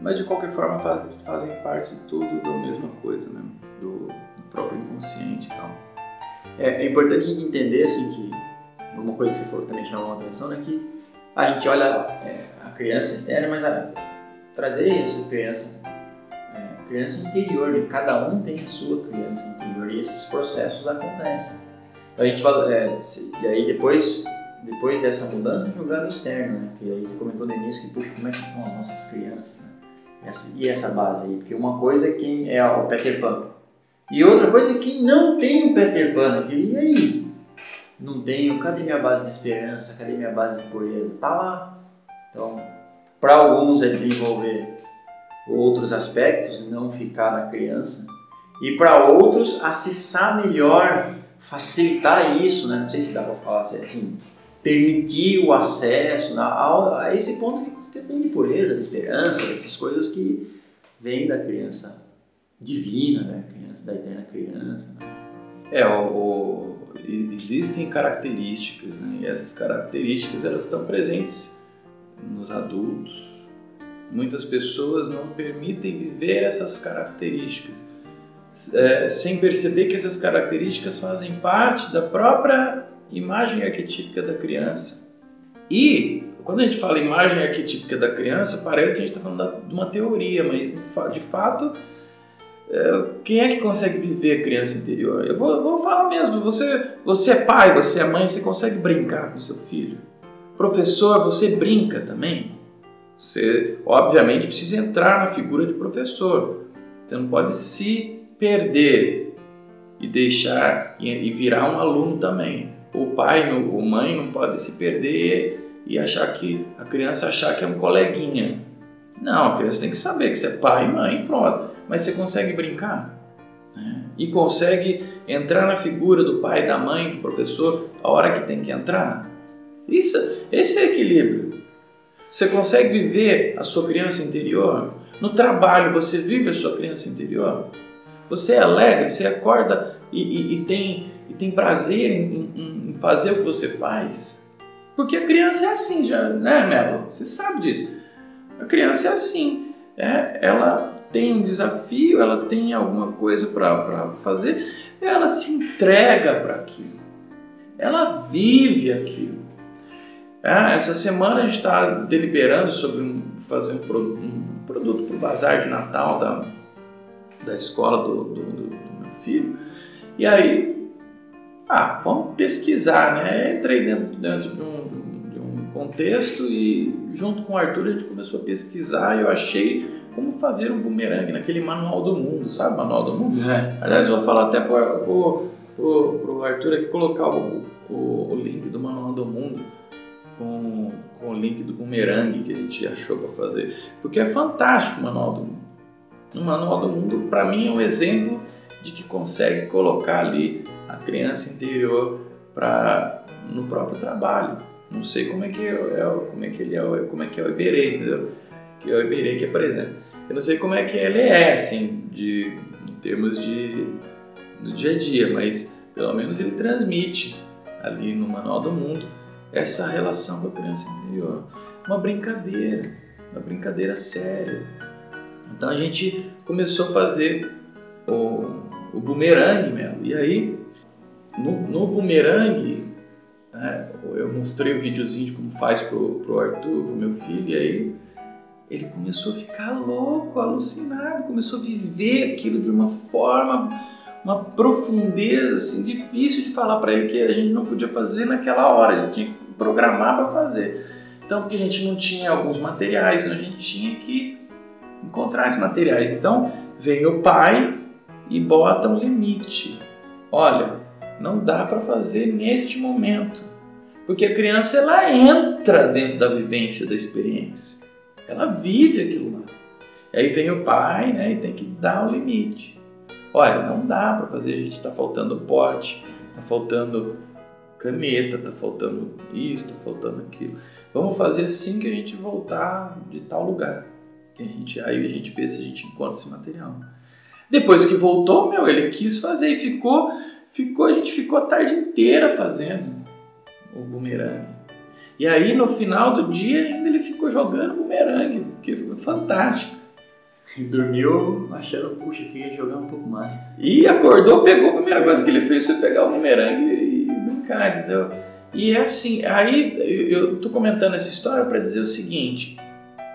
Mas de qualquer forma faz, fazem parte de tudo da mesma coisa, né? do, do próprio inconsciente e tal. É, é importante entender assim, que uma coisa que você falou que também chamou a atenção é que a gente olha é, a criança externa, mas a, trazer essa criança, é, criança interior, né? cada um tem a sua criança interior e esses processos acontecem. Então, a gente é, e aí depois, depois dessa mudança, jogar no externo, né? Porque aí você comentou no início que, puxa, como é que estão as nossas crianças, né? Essa, e essa base aí? Porque uma coisa é quem é o Peter Pan, e outra coisa é quem não tem o Peter Pan aqui, e aí? Não tenho, cadê minha base de esperança, cadê minha base de pureza? Tá lá. Então, para alguns é desenvolver outros aspectos, não ficar na criança. E para outros, acessar melhor, facilitar isso, né? não sei se dá para falar assim, permitir o acesso a, a esse ponto que tem de pureza, de esperança, essas coisas que vêm da criança divina, né? criança, da eterna criança. Né? É, o, o, existem características, né? e essas características elas estão presentes nos adultos. Muitas pessoas não permitem viver essas características, é, sem perceber que essas características fazem parte da própria imagem arquetípica da criança. E quando a gente fala imagem arquetípica da criança, parece que a gente está falando de uma teoria, mas de fato, é, quem é que consegue viver a criança interior? Eu vou, vou falar mesmo, você, você é pai, você é mãe, você consegue brincar com seu filho? Professor, você brinca também? Você, obviamente, precisa entrar na figura de professor. Você não pode se perder e deixar e virar um aluno também. O pai, o mãe não pode se perder e achar que a criança achar que é um coleguinha. Não, a criança tem que saber que você é pai mãe, pronto. Mas você consegue brincar? Né? E consegue entrar na figura do pai, da mãe, do professor a hora que tem que entrar? Isso, esse é equilíbrio. Você consegue viver a sua criança interior? No trabalho, você vive a sua criança interior? Você é alegre, você acorda e, e, e tem, e tem prazer em, em, fazer o que você faz? Porque a criança é assim, já, né, Melo? Você sabe disso. A criança é assim. É, ela tem um desafio, ela tem alguma coisa para fazer, ela se entrega para aquilo. Ela vive aquilo. É, essa semana a gente está deliberando sobre um, fazer um, produto, um produto para o bazar de Natal da, da escola do, do, do, do, meu filho. E aí, ah, vamos pesquisar, né? Entrei dentro, dentro de, um, de um contexto e junto com o Arthur a gente começou a pesquisar e eu achei como fazer um bumerangue naquele manual do mundo, sabe? Manual do mundo? É. Aliás, eu vou falar até para o Arthur aqui colocar o, o, o link do manual do mundo com, com o link do bumerangue que a gente achou para fazer, porque é fantástico o Manual do Mundo. O Manual do Mundo, para mim, é um exemplo de que consegue colocar ali a criança interior para no próprio trabalho. Não sei como é que é, é como é que ele é, como é que é o Iberê, entendeu? Que é o Iberê que apresenta. Eu não sei como é que ele é, assim, de em termos de do dia a dia, mas pelo menos ele transmite ali no Manual do Mundo essa relação com a criança interior. Uma brincadeira, uma brincadeira séria. Então a gente começou a fazer o, o bumerangue mesmo. E aí, no, no bumerangue, é, eu mostrei o videozinho de como faz pro, pro Arthur, pro meu filho, e aí ele começou a ficar louco, alucinado, começou a viver aquilo de uma forma, uma profundeza assim, difícil de falar para ele que a gente não podia fazer naquela hora, a gente tinha que programar para fazer. Então, porque a gente não tinha alguns materiais, então a gente tinha que encontrar esses materiais. Então, vem o pai e bota um limite. Olha, não dá para fazer neste momento. Porque a criança ela entra dentro da vivência da experiência. Ela vive aquilo lá. E aí vem o pai né, e tem que dar o limite. Olha, não dá para fazer, a gente está faltando pote, está faltando caneta, tá faltando isso, tá faltando aquilo. Vamos fazer assim que a gente voltar de tal lugar. Que a gente, aí a gente vê se a gente encontra esse material. Depois que voltou, meu, ele quis fazer e ficou, ficou, a gente ficou a tarde inteira fazendo o bumerangue. E aí no final do dia ainda ele ficou jogando bumerangue, que foi fantástico. E dormiu achando, puxa, queria jogar um pouco mais. E acordou, pegou a primeira coisa que ele fez foi pegar o bumerangue e brincar, entendeu? E é assim, aí eu tô comentando essa história para dizer o seguinte.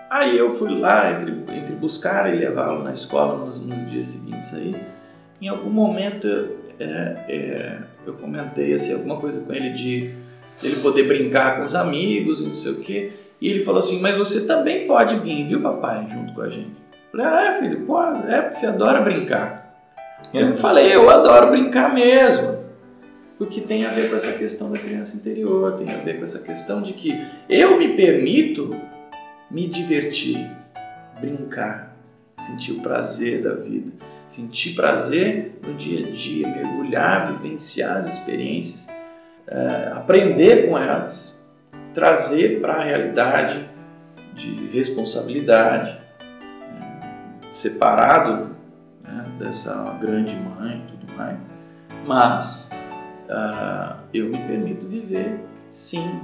Aí eu fui lá, entre, entre buscar e levá-lo na escola nos, nos, dias seguintes aí, em algum momento é, é, eu comentei assim, alguma coisa com ele de ele poder brincar com os amigos e não sei o quê. E ele falou assim, mas você também pode vir, viu papai, junto com a gente. Falei, ah, é, filho, pô, é porque você adora brincar. Eu falei, eu adoro brincar mesmo. Porque tem a ver com essa questão da criança interior, tem a ver com essa questão de que eu me permito me divertir, brincar, sentir o prazer da vida, sentir prazer no dia a dia, mergulhar, vivenciar as experiências, é, aprender com elas, trazer para a realidade de responsabilidade, separado né, dessa grande mãe e tudo mais, mas uh, eu me permito viver sim.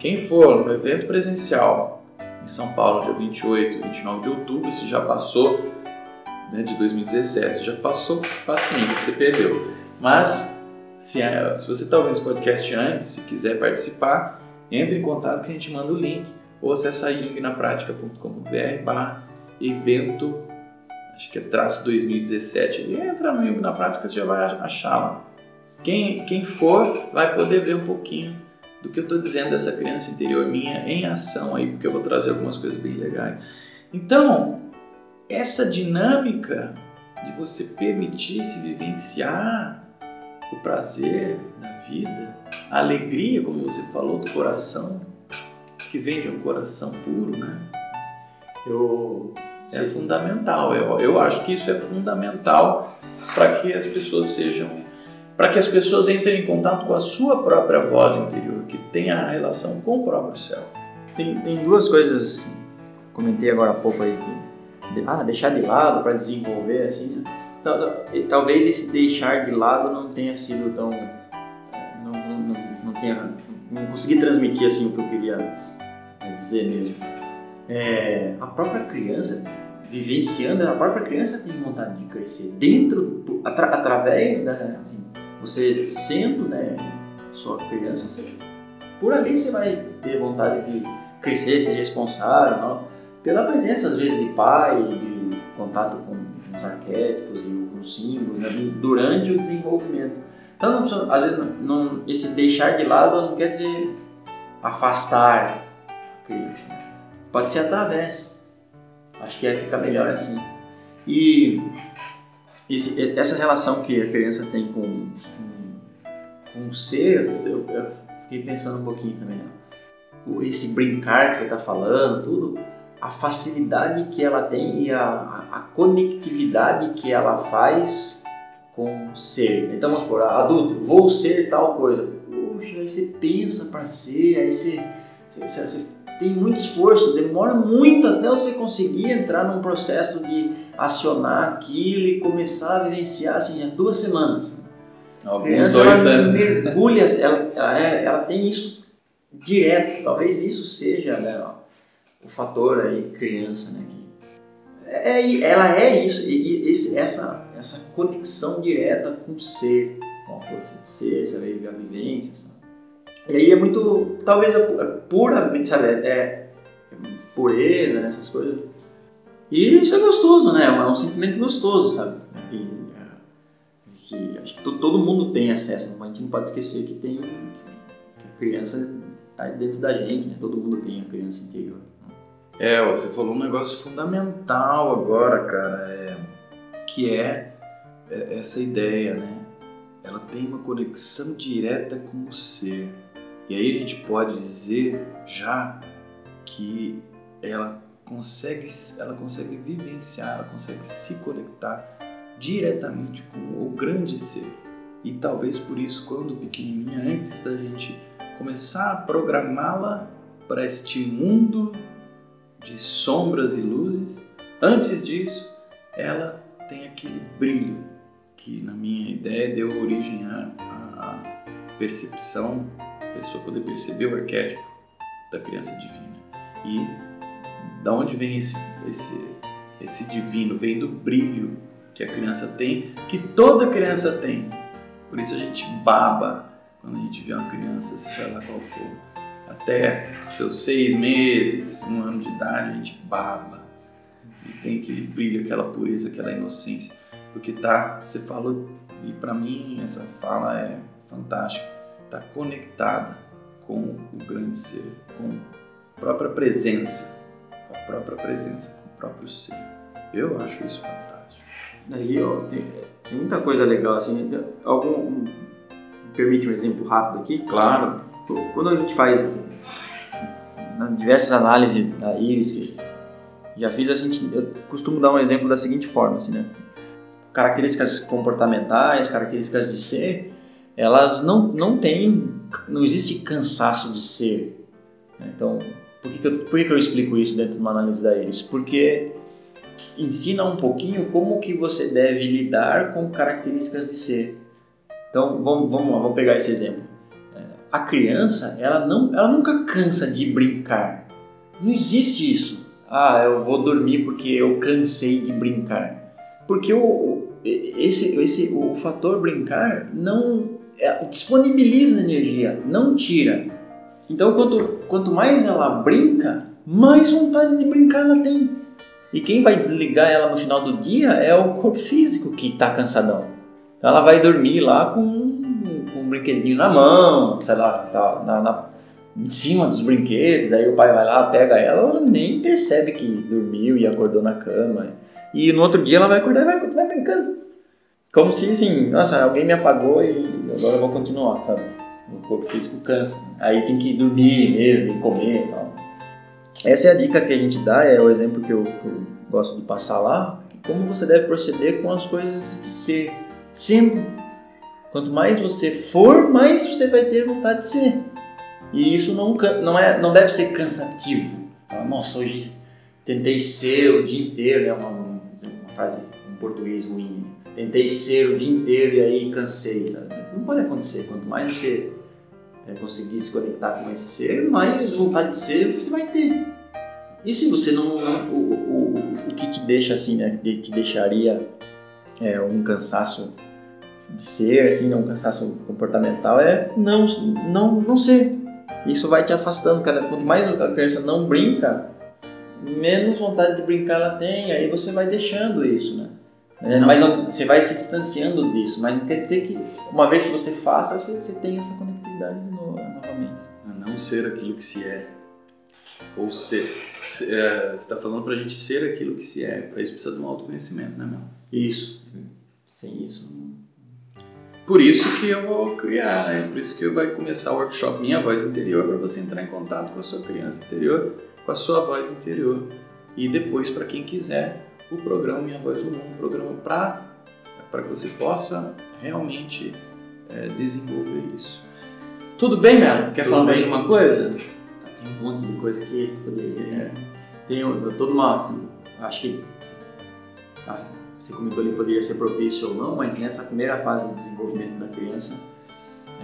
Quem for no evento presencial em São Paulo, dia 28 e 29 de outubro, se já passou né, de 2017, já passou paciente, você perdeu. Mas se, se você está ouvindo esse podcast antes, se quiser participar, entre em contato que a gente manda o link ou acessa yungnapratica.com.br barra evento, acho que é traço 2017. Ele entra no Yugo na prática, você já vai achar lá. Quem, quem for vai poder ver um pouquinho do que eu estou dizendo dessa criança interior minha em ação aí, porque eu vou trazer algumas coisas bem legais. Então, essa dinâmica de você permitir se vivenciar o prazer da vida, a alegria, como você falou, do coração, que vem de um coração puro, né? Eu é fundamental. Eu, eu acho que isso é fundamental para que as pessoas sejam, para que as pessoas entrem em contato com a sua própria voz interior, que tenha a relação com o próprio céu. Tem, tem duas coisas, comentei agora há pouco aí, que, ah, deixar de lado para desenvolver, assim, né? talvez esse deixar de lado não tenha sido tão, não, não, não, tenha, não consegui transmitir assim o que eu queria dizer mesmo. É, a própria criança vivenciando, a própria criança tem vontade de crescer dentro, atra, através da, assim, você sendo, né, sua criança, por ali você vai ter vontade de crescer, ser responsável, não? Pela presença às vezes de pai, de contato com os arquétipos e os símbolos, né, durante o desenvolvimento. Então, não, às vezes, não, não, esse deixar de lado não quer dizer afastar a criança. Pode ser através Acho que ia ficar melhor assim. E esse, essa relação que a criança tem com, com, com o ser, eu, eu, fiquei pensando um pouquinho também. Né? Esse brincar que você está falando, tudo, a facilidade que ela tem e a, a, conectividade que ela faz com o ser. Então vamos supor, adulto, vou ser tal coisa. Poxa, aí você pensa para ser, aí você, você, você tem muito esforço, demora muito até você conseguir entrar num processo de acionar aquilo e começar a vivenciar assim, as duas semanas. Alguns dois ela anos. mergulha, ela, ela, ela, tem isso direto, talvez isso seja né, o fator aí criança, né? Que é, ela é isso, e, e, essa, essa conexão direta com o ser, com a força de ser, sabe, a vivência, sabe? E aí é muito, talvez é puramente, sabe, é, é pureza, né, essas coisas. E isso é gostoso, né? É um sentimento gostoso, sabe? E, é, que acho que todo mundo tem acesso, a gente não pode esquecer que tem que a criança está dentro da gente, né? Todo mundo tem a criança interior. É, você falou um negócio fundamental agora, cara, é, que é, é essa ideia, né? Ela tem uma conexão direta com o ser. E aí a gente pode dizer já que ela consegue, ela consegue vivenciar, ela consegue se conectar diretamente com o grande ser. e talvez por isso, quando pequenininha, antes da gente começar a programá-la para este mundo de sombras e luzes, antes disso, ela tem aquele brilho que, na minha ideia, deu origem à, à percepção, a pessoa poder perceber o arquétipo da criança divina. E da onde vem esse, esse, esse divino? Vem do brilho que a criança tem, que toda criança tem. Por isso a gente baba quando a gente vê uma criança, seja lá qual for. Até seus seis meses, um ano de idade, a gente baba. E tem aquele brilho, aquela pureza, aquela inocência. Porque tá, você falou, e para mim essa fala é fantástica, tá conectada com o grande ser, com a própria presença, com a própria presença, com o próprio ser. Eu acho isso fantástico. Daí ó, tem, tem muita coisa legal assim. Algum permite um exemplo rápido aqui? Claro. Quando a gente faz diversas análises da íris que já fiz, a gente, eu costumo dar um exemplo da seguinte forma, assim, né? Características comportamentais, características de ser, elas não, não têm, não existe cansaço de ser. né? Então, por que, que, eu, por que, que eu explico isso dentro de uma análise da íris? Porque ensina um pouquinho como que você deve lidar com características de ser. Então, vamos, vamos lá, vamos pegar esse exemplo. A criança, ela, não, ela nunca cansa de brincar. Não existe isso. Ah, eu vou dormir porque eu cansei de brincar. Porque o, esse, esse, o fator brincar não é, disponibiliza energia, não tira. Então, quanto, quanto mais ela brinca, mais vontade de brincar ela tem. E quem vai desligar ela no final do dia é o corpo físico que está cansadão. Então ela vai dormir lá com, brinquedinho na mão, sei lá, tá, na, na, em cima dos brinquedos, aí o pai vai lá, pega ela, ela nem percebe que dormiu e acordou na cama. E no outro dia ela vai acordar e vai continuar brincando. Como se assim, nossa, alguém me apagou e agora eu vou continuar, sabe? O corpo físico cansa. Aí tem que dormir mesmo, comer e tal. Essa é a dica que a gente dá, é o exemplo que eu, que eu gosto de passar lá. Como você deve proceder com as coisas de ser. Sempre. Quanto mais você for, mais você vai ter vontade de ser. E isso não, não, é, não deve ser cansativo. Nossa, hoje tentei ser o dia inteiro, é uma, uma frase em português ruim. Tentei ser o dia inteiro e aí cansei, sabe? Não pode acontecer. Quanto mais você é, conseguir se conectar com esse ser, mais vontade de ser você vai ter. E se você não. não- o, o, o que te deixa assim, né? Que te deixaria é, um cansaço de ser, assim, né, um cansaço comportamental, é não, não, não ser. Isso vai te afastando, cara. Quanto mais a criança não brinca, menos vontade de brincar ela tem, aí você vai deixando isso, né? É, Não. mas não- você vai se distanciando disso, mas não quer dizer que uma vez que você faça, você, você tem essa conectividade no- novamente. A não ser aquilo que se é. Ou ser. se- é, você está falando para a gente ser aquilo que se é. Para isso precisa de um autoconhecimento, né, meu? Isso. Sem isso. Por isso que eu vou criar, né? Por isso que vai começar o workshop Minha Voz Interior para você entrar em contato com a sua criança interior, com a sua voz interior. E depois, para quem quiser, o programa Minha Voz do Mundo, um programa para que você possa realmente é, desenvolver isso. Tudo bem, Melo? Quer Tudo falar mais bem. alguma coisa? Tem um monte de coisa que poderia. É. Tem um- toda uma. assim, acho que. ah, você comentou ali poderia ser propício ou não, mas nessa primeira fase de desenvolvimento da criança,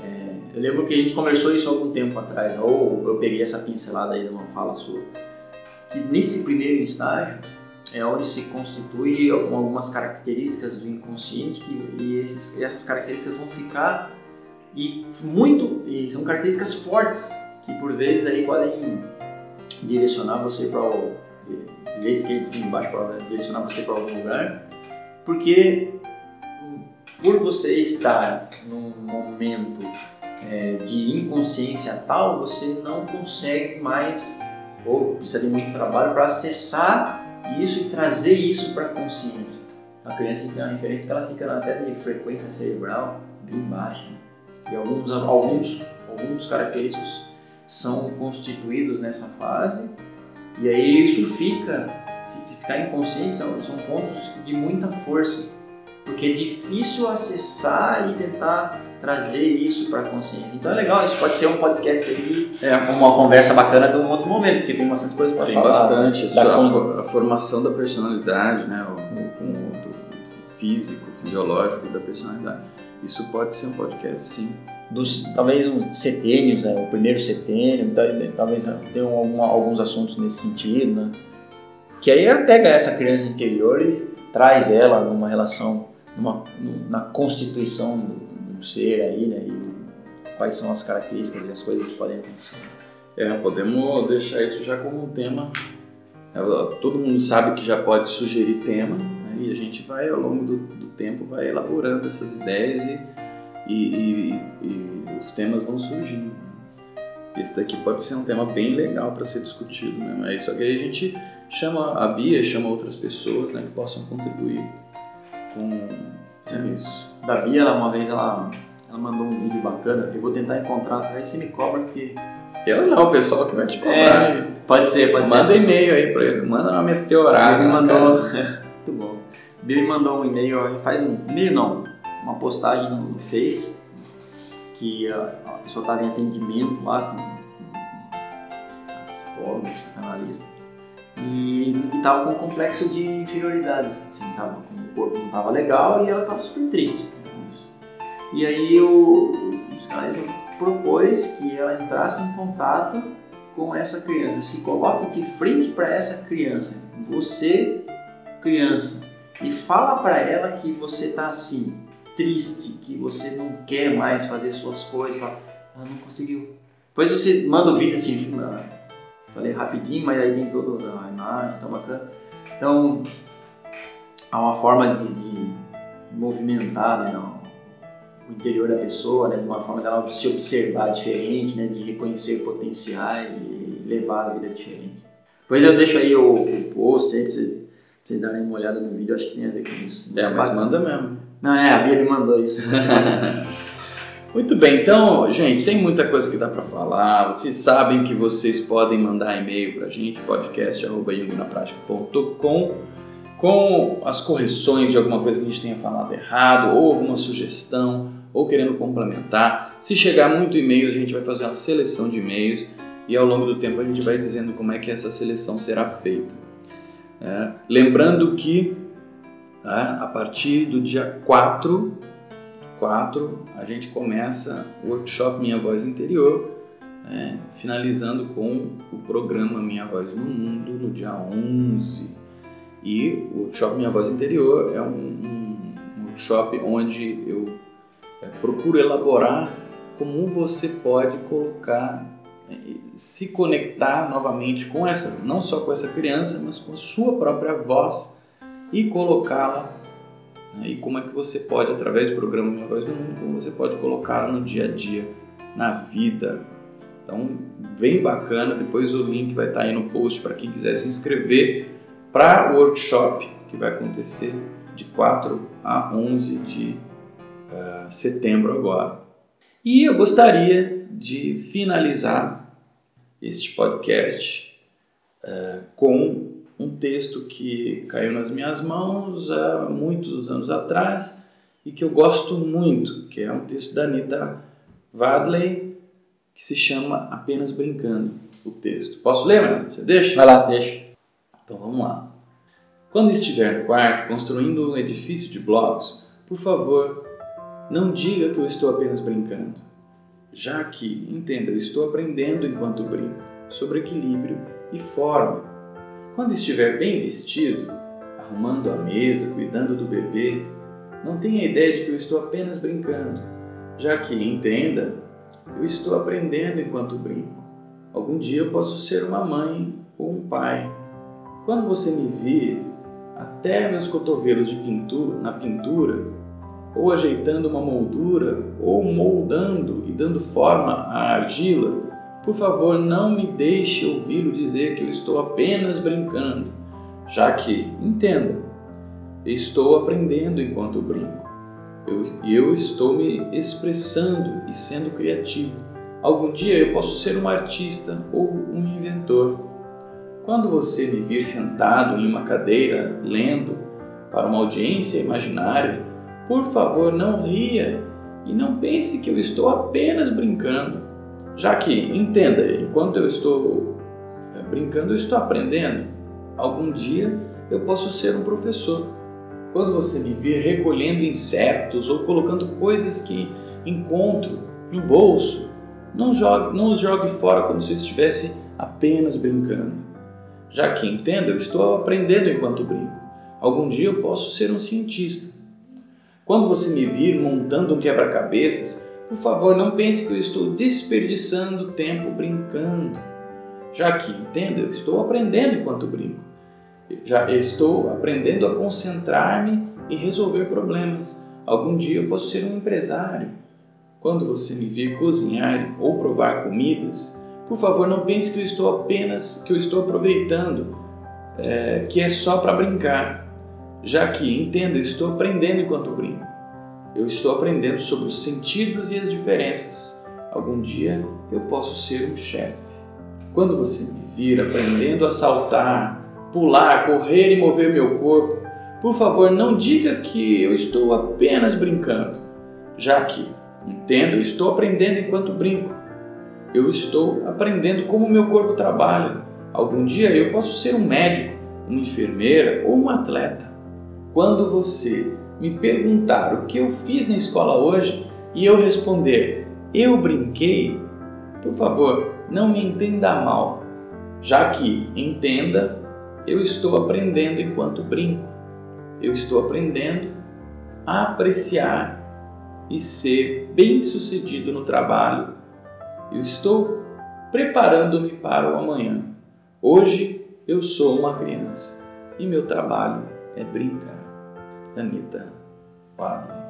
é, eu lembro que a gente conversou isso algum tempo atrás, ou eu peguei essa pincelada aí numa fala sua, que nesse primeiro estágio é onde se constitui algumas características do inconsciente que, e esses, essas características vão ficar e muito e são características fortes que por vezes aí podem direcionar você para o direita, esquerda, de cima, de baixo, para direcionar você para algum lugar, porque por você estar num momento é, de inconsciência tal, você não consegue mais ou precisa de muito trabalho para acessar isso e trazer isso para a consciência. A criança tem uma referência que ela fica até de frequência cerebral bem baixa. né? E alguns, alguns, alguns característicos são constituídos nessa fase, e aí isso fica, se, se ficar inconsciente, são, são pontos de muita força. porque é difícil acessar e tentar trazer isso para a consciência. Então é legal, isso pode ser um podcast aí, É, uma conversa bacana de um outro momento, porque tem bastante coisa para Tem falar. bastante. Da a, a formação da personalidade, né? O, o- o- físico, fisiológico da personalidade. Isso pode ser um podcast, sim. dos talvez uns setênios, né? o primeiro setênio, tal- talvez tenham alguns assuntos nesse sentido, né? Que aí pega essa criança interior e traz ela numa relação, numa, na constituição do, do ser aí, né? E quais são as características e as coisas que podem acontecer. É, podemos deixar isso já como um tema. É, Todo mundo sabe que já pode sugerir tema, né? e a gente vai, ao longo do, do tempo, vai elaborando essas ideias e, e- e- e os temas vão surgindo. Esse daqui pode ser um tema bem legal para ser discutido, né? Que aí a gente chama a Bia, chama outras pessoas né, que possam contribuir com, isso. Da Bia, ela, uma vez ela, ela mandou um vídeo bacana, eu vou tentar encontrar, aí você me cobra porque... Eu não, o pessoal que vai te cobrar. É, pode ser, pode Manda ser. e-mail aí pra ele, manda uma meteorada. Na mandou. Muito bom. Bia me mandou um e-mail, faz um e-mail não, uma postagem no, Face que a, pessoa estava em atendimento lá com, com um psicólogo, psicanalista e estava com um complexo de inferioridade. Assim, tava, o corpo não estava legal e ela estava super triste com isso. E aí o, o psicanalista propôs que ela entrasse em contato com essa criança, se coloque de frente para essa criança, você criança, e fala para ela que você tá assim, triste, que você não quer mais fazer suas coisas, ela não conseguiu. Depois você manda o vídeo assim, ah, falei rapidinho, mas aí tem toda a imagem, tá bacana. Então, há uma forma de, de movimentar, né, o interior da pessoa, né, de uma forma dela se observar diferente, né, de reconhecer potenciais e levar a vida diferente. Depois eu deixo aí o, o post aí pra vocês, pra vocês darem uma olhada no vídeo, acho que tem a ver com isso. É, mas manda mesmo. Não, é, a Bia me mandou isso. Muito bem, então, gente, tem muita coisa que dá pra falar. Vocês sabem que vocês podem mandar e-mail pra gente, podcast.com com as correções de alguma coisa que a gente tenha falado errado, ou alguma sugestão, ou querendo complementar. Se chegar muito e-mail, a gente vai fazer uma seleção de e-mails e ao longo do tempo a gente vai dizendo como é que essa seleção será feita. É, lembrando que né, a partir do dia 4 4, a gente começa o workshop Minha Voz Interior, né, finalizando com o programa Minha Voz no Mundo no dia 11. E o workshop Minha Voz Interior é um, um- um workshop onde eu é, procuro elaborar como você pode colocar, é, se conectar novamente com essa, não só com essa criança, mas com a sua própria voz e colocá-la né? E como é que você pode, através do programa Minha Voz no Mundo, como você pode colocá-la no dia a dia, na vida. Então, bem bacana. Depois o link vai estar aí no post para quem quiser se inscrever para o workshop que vai acontecer de 4 a 11 de ah, setembro agora. E eu gostaria de finalizar este podcast ah, com um texto que caiu nas minhas mãos há muitos anos atrás e que eu gosto muito, que é um texto da Anita Vadley, que se chama Apenas Brincando, o texto. Posso ler, mano? Você deixa? Vai lá, deixa. Então vamos lá. Quando estiver no quarto construindo um edifício de blocos, por favor, não diga que eu estou apenas brincando. Já que, entenda, eu estou aprendendo enquanto brinco sobre equilíbrio e forma. Quando estiver bem vestido, arrumando a mesa, cuidando do bebê, não tenha ideia de que eu estou apenas brincando. Já que, entenda, eu estou aprendendo enquanto brinco. Algum dia eu posso ser uma mãe ou um pai. Quando você me vir até meus cotovelos de pintura, na pintura, ou ajeitando uma moldura, ou moldando e dando forma à argila, por favor, não me deixe ouvi-lo dizer que eu estou apenas brincando, já que, entenda, estou aprendendo enquanto brinco. Eu, eu estou me expressando e sendo criativo. Algum dia eu posso ser um artista ou um inventor. Quando você me vir sentado em uma cadeira lendo para uma audiência imaginária, por favor, não ria e não pense que eu estou apenas brincando. Já que, entenda, enquanto eu estou eh, brincando, eu estou aprendendo. Algum dia eu posso ser um professor. Quando você me vir recolhendo insetos ou colocando coisas que encontro no bolso, não, jogue, não os jogue fora como se estivesse apenas brincando. Já que, entenda, eu estou aprendendo enquanto brinco. Algum dia eu posso ser um cientista. Quando você me vir montando um quebra-cabeças, por favor, não pense que eu estou desperdiçando tempo brincando. Já que, entenda, eu estou aprendendo enquanto brinco. Já estou aprendendo a concentrar-me e resolver problemas. Algum dia eu posso ser um empresário. Quando você me vir cozinhar ou provar comidas, por favor, não pense que eu estou apenas que eu estou aproveitando, é, que é só para brincar. Já que, entenda, eu estou aprendendo enquanto brinco. Eu estou aprendendo sobre os sentidos e as diferenças. Algum dia eu posso ser um chefe. Quando você me vir aprendendo a saltar, pular, correr e mover meu corpo, por favor, não diga que eu estou apenas brincando, já que, entendo, estou aprendendo enquanto brinco. Eu estou aprendendo como meu corpo trabalha. Algum dia eu posso ser um médico, uma enfermeira ou um atleta. Quando você me perguntar o que eu fiz na escola hoje e eu responder eu brinquei, por favor, não me entenda mal, já que entenda, eu estou aprendendo enquanto brinco. Eu estou aprendendo a apreciar e ser bem-sucedido no trabalho. Eu estou preparando-me para o amanhã. Hoje eu sou uma criança e meu trabalho é brincar. Gitu. dan kita. Pak